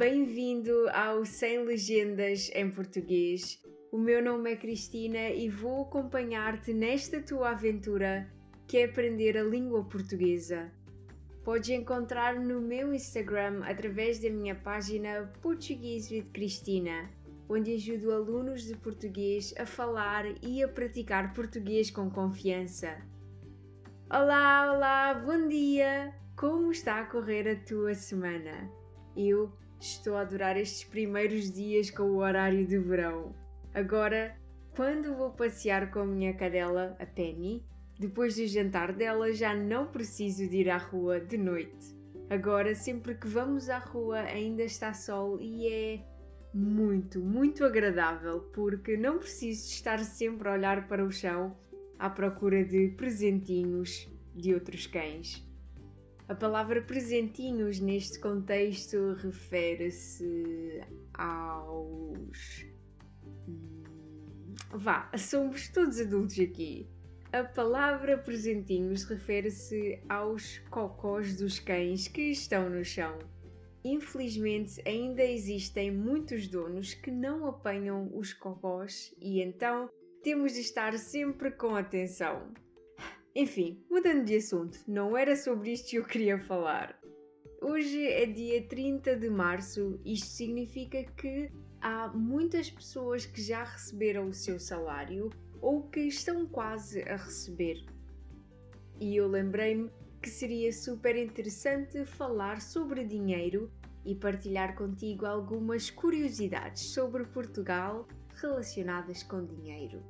bem-vindo ao Sem Legendas em Português. O meu nome é Cristina e vou acompanhar-te nesta tua aventura que é aprender a língua portuguesa. Podes encontrar no meu Instagram através da minha página Português with Cristina, onde ajudo alunos de português a falar e a praticar português com confiança. Olá, olá, bom dia! Como está a correr a tua semana? Eu estou a adorar estes primeiros dias com o horário de verão. Agora, quando vou passear com a minha cadela, a Penny, depois do jantar dela já não preciso de ir à rua de noite. Agora, sempre que vamos à rua, ainda está sol e é muito, muito agradável porque não preciso estar sempre a olhar para o chão à procura de presentinhos de outros cães. A palavra presentinhos neste contexto refere-se aos. Hum, vá, somos todos adultos aqui. A palavra presentinhos refere-se aos cocós dos cães que estão no chão. Infelizmente, ainda existem muitos donos que não apanham os cocós e então temos de estar sempre com atenção. Enfim, mudando de assunto, não era sobre isto que eu queria falar. Hoje é dia 30 de março, isto significa que há muitas pessoas que já receberam o seu salário ou que estão quase a receber. E eu lembrei-me que seria super interessante falar sobre dinheiro e partilhar contigo algumas curiosidades sobre Portugal relacionadas com dinheiro.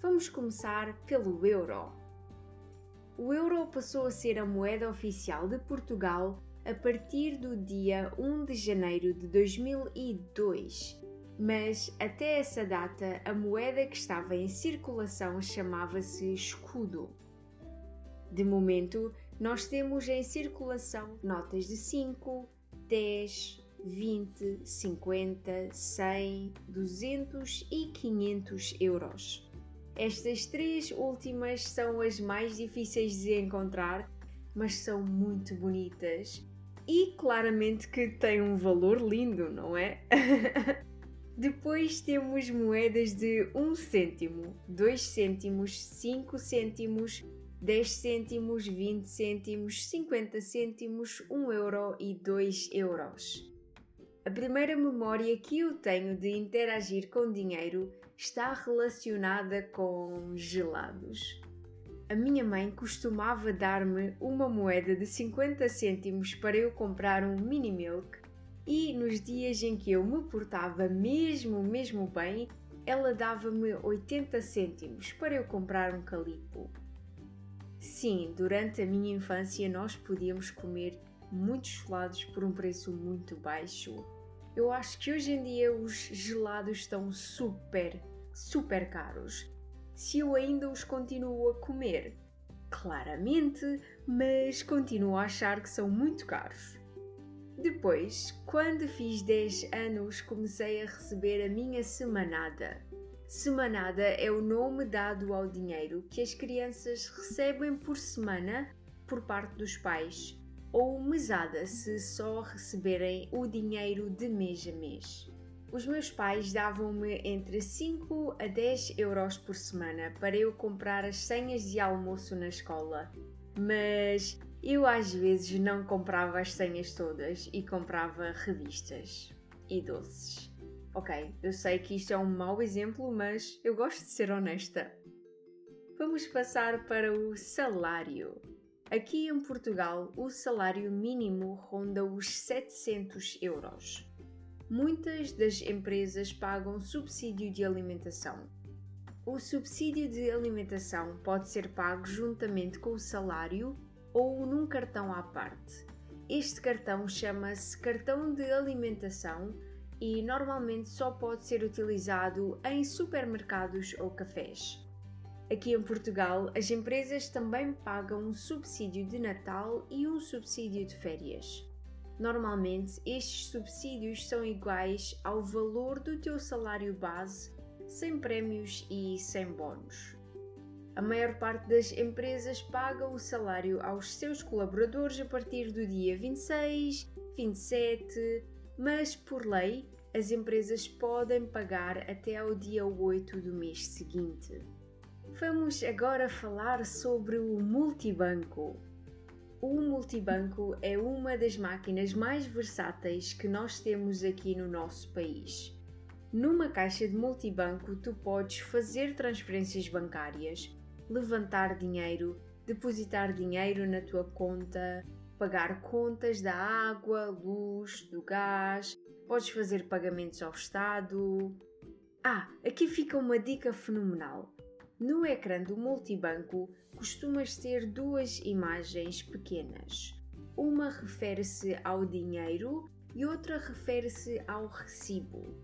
Vamos começar pelo euro. O euro passou a ser a moeda oficial de Portugal a partir do dia 1 de janeiro de 2002 mas até essa data a moeda que estava em circulação chamava-se escudo. De momento, nós temos em circulação notas de 5, 10, 20, 50, 100, 200 e 500 euros. Estas três últimas são as mais difíceis de encontrar, mas são muito bonitas e claramente que têm um valor lindo, não é? Depois temos moedas de 1 cêntimo, 2 cêntimos, 5 cêntimos, 10 cêntimos, 20 cêntimos, 50 cêntimos, 1 euro e 2 euros. A primeira memória que eu tenho de interagir com dinheiro está relacionada com gelados. A minha mãe costumava dar-me uma moeda de 50 cêntimos para eu comprar um mini milk e nos dias em que eu me portava mesmo, mesmo bem, ela dava-me 80 cêntimos para eu comprar um calipo. Sim, durante a minha infância nós podíamos comer muitos gelados por um preço muito baixo. Eu acho que hoje em dia os gelados estão super, super caros. Se eu ainda os continuo a comer, claramente, mas continuo a achar que são muito caros. Depois, quando fiz 10 anos, comecei a receber a minha semanada. Semanada é o nome dado ao dinheiro que as crianças recebem por semana por parte dos pais, ou mesada se só receberem o dinheiro de mês a mês. Os meus pais davam-me entre 5 a 10 euros por semana para eu comprar as senhas de almoço na escola, mas eu às vezes não comprava as senhas todas e comprava revistas e doces. Ok, eu sei que isto é um mau exemplo, mas eu gosto de ser honesta. Vamos passar para o salário. Aqui em Portugal, o salário mínimo ronda os 700 euros. Muitas das empresas pagam subsídio de alimentação. O subsídio de alimentação pode ser pago juntamente com o salário ou num cartão à parte. Este cartão chama-se cartão de alimentação e normalmente só pode ser utilizado em supermercados ou cafés. Aqui em Portugal, as empresas também pagam um subsídio de Natal e um subsídio de férias. Normalmente, estes subsídios são iguais ao valor do teu salário base, sem prémios e sem bónus. A maior parte das empresas paga o salário aos seus colaboradores a partir do dia 26, 27, mas por lei as empresas podem pagar até ao dia 8 do mês seguinte. Vamos agora falar sobre o multibanco. O multibanco é uma das máquinas mais versáteis que nós temos aqui no nosso país. Numa caixa de multibanco, tu podes fazer transferências bancárias, levantar dinheiro, depositar dinheiro na tua conta, pagar contas da água, luz, do gás, podes fazer pagamentos ao Estado. Ah, aqui fica uma dica fenomenal. No ecrã do multibanco costumas ter duas imagens pequenas. Uma refere-se ao dinheiro e outra refere-se ao recibo.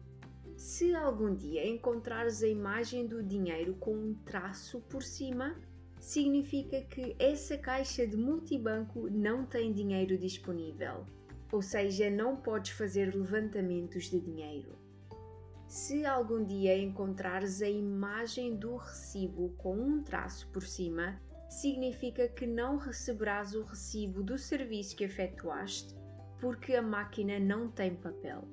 Se algum dia encontrares a imagem do dinheiro com um traço por cima, significa que essa caixa de multibanco não tem dinheiro disponível, ou seja, não podes fazer levantamentos de dinheiro. Se algum dia encontrares a imagem do recibo com um traço por cima, significa que não receberás o recibo do serviço que efetuaste porque a máquina não tem papel.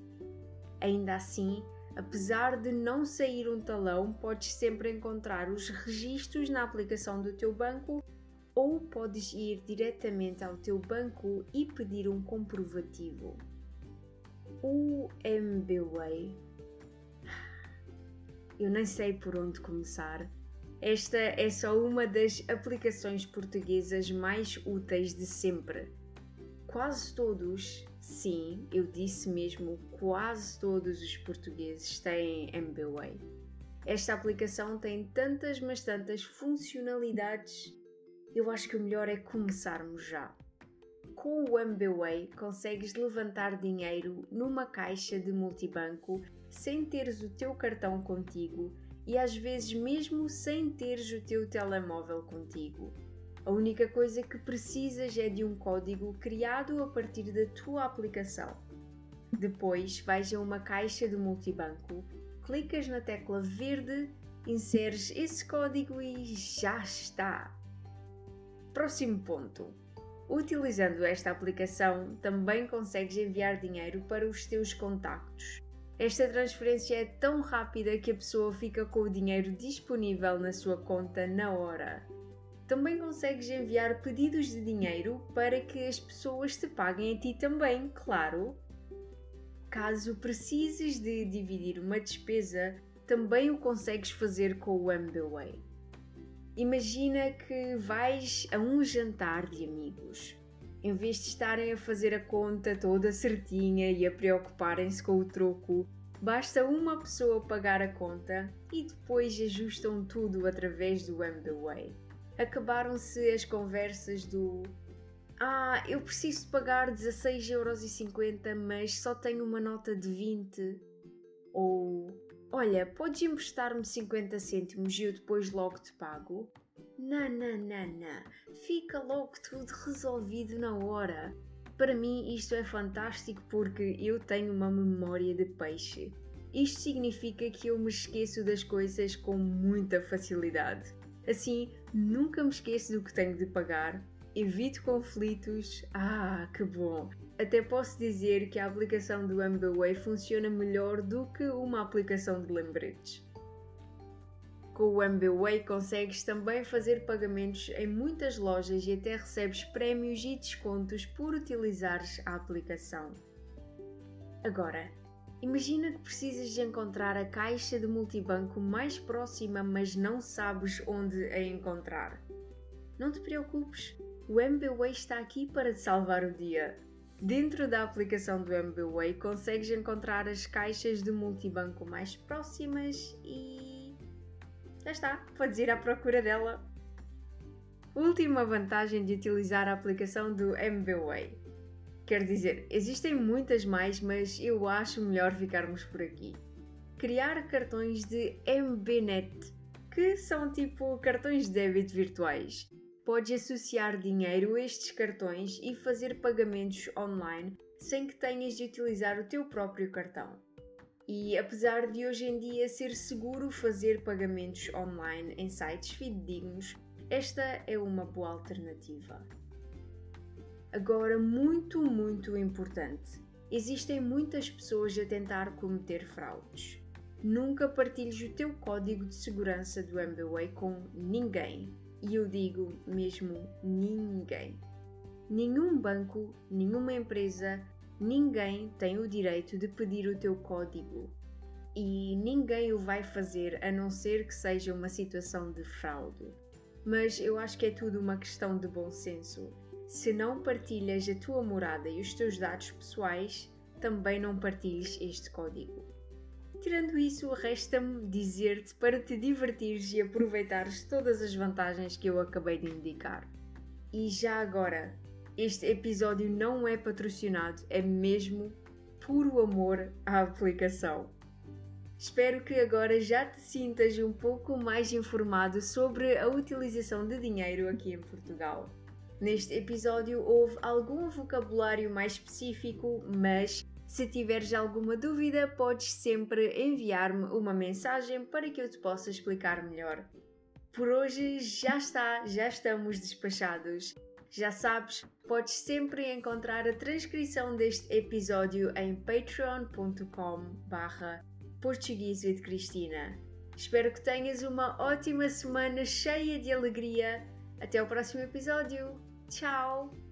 Ainda assim, Apesar de não sair um talão, podes sempre encontrar os registros na aplicação do teu banco ou podes ir diretamente ao teu banco e pedir um comprovativo. O MBWay. Eu nem sei por onde começar. Esta é só uma das aplicações portuguesas mais úteis de sempre. Quase todos Sim, eu disse mesmo, quase todos os portugueses têm MBWay. Esta aplicação tem tantas, mas tantas funcionalidades. Eu acho que o melhor é começarmos já. Com o MBWay consegues levantar dinheiro numa caixa de multibanco sem teres o teu cartão contigo e às vezes mesmo sem teres o teu telemóvel contigo. A única coisa que precisas é de um código criado a partir da tua aplicação. Depois vais a uma caixa do multibanco, clicas na tecla verde, inseres esse código e já está! Próximo ponto. Utilizando esta aplicação, também consegues enviar dinheiro para os teus contactos. Esta transferência é tão rápida que a pessoa fica com o dinheiro disponível na sua conta na hora. Também consegues enviar pedidos de dinheiro para que as pessoas te paguem a ti também, claro. Caso precises de dividir uma despesa, também o consegues fazer com o MBWay. Imagina que vais a um jantar de amigos. Em vez de estarem a fazer a conta toda certinha e a preocuparem-se com o troco, basta uma pessoa pagar a conta e depois ajustam tudo através do MBWay acabaram-se as conversas do Ah, eu preciso pagar 16,50€, mas só tenho uma nota de 20. Ou Olha, podes emprestar-me 50 cêntimos e eu depois logo te pago? Não, não, não, não. Fica logo tudo resolvido na hora. Para mim, isto é fantástico porque eu tenho uma memória de peixe. Isto significa que eu me esqueço das coisas com muita facilidade. Assim, nunca me esqueço do que tenho de pagar, evito conflitos. Ah, que bom! Até posso dizer que a aplicação do MBWay funciona melhor do que uma aplicação de lembretes. Com o MBWay consegues também fazer pagamentos em muitas lojas e até recebes prémios e descontos por utilizares a aplicação. Agora, Imagina que precisas de encontrar a caixa de multibanco mais próxima, mas não sabes onde a encontrar. Não te preocupes, o MBWay está aqui para te salvar o dia. Dentro da aplicação do MBWay consegues encontrar as caixas de multibanco mais próximas e. Já está, podes ir à procura dela. Última vantagem de utilizar a aplicação do MBWay Quer dizer, existem muitas mais, mas eu acho melhor ficarmos por aqui. Criar cartões de MBNet, que são tipo cartões de débito virtuais. Podes associar dinheiro a estes cartões e fazer pagamentos online sem que tenhas de utilizar o teu próprio cartão. E apesar de hoje em dia ser seguro fazer pagamentos online em sites fidedignos, esta é uma boa alternativa. Agora, muito, muito importante: Existem muitas pessoas a tentar cometer fraudes. Nunca partilhes o teu código de segurança do MBWay com ninguém. E eu digo mesmo ninguém. Nenhum banco, nenhuma empresa, ninguém tem o direito de pedir o teu código. E ninguém o vai fazer a não ser que seja uma situação de fraude. Mas eu acho que é tudo uma questão de bom senso. Se não partilhas a tua morada e os teus dados pessoais, também não partilhes este código. Tirando isso, resta-me dizer-te para te divertires e aproveitares todas as vantagens que eu acabei de indicar. E já agora, este episódio não é patrocinado, é mesmo puro amor à aplicação. Espero que agora já te sintas um pouco mais informado sobre a utilização de dinheiro aqui em Portugal. Neste episódio houve algum vocabulário mais específico, mas se tiveres alguma dúvida, podes sempre enviar-me uma mensagem para que eu te possa explicar melhor. Por hoje já está, já estamos despachados. Já sabes, podes sempre encontrar a transcrição deste episódio em patreon.com barra Cristina. Espero que tenhas uma ótima semana cheia de alegria. Até o próximo episódio. Tchau!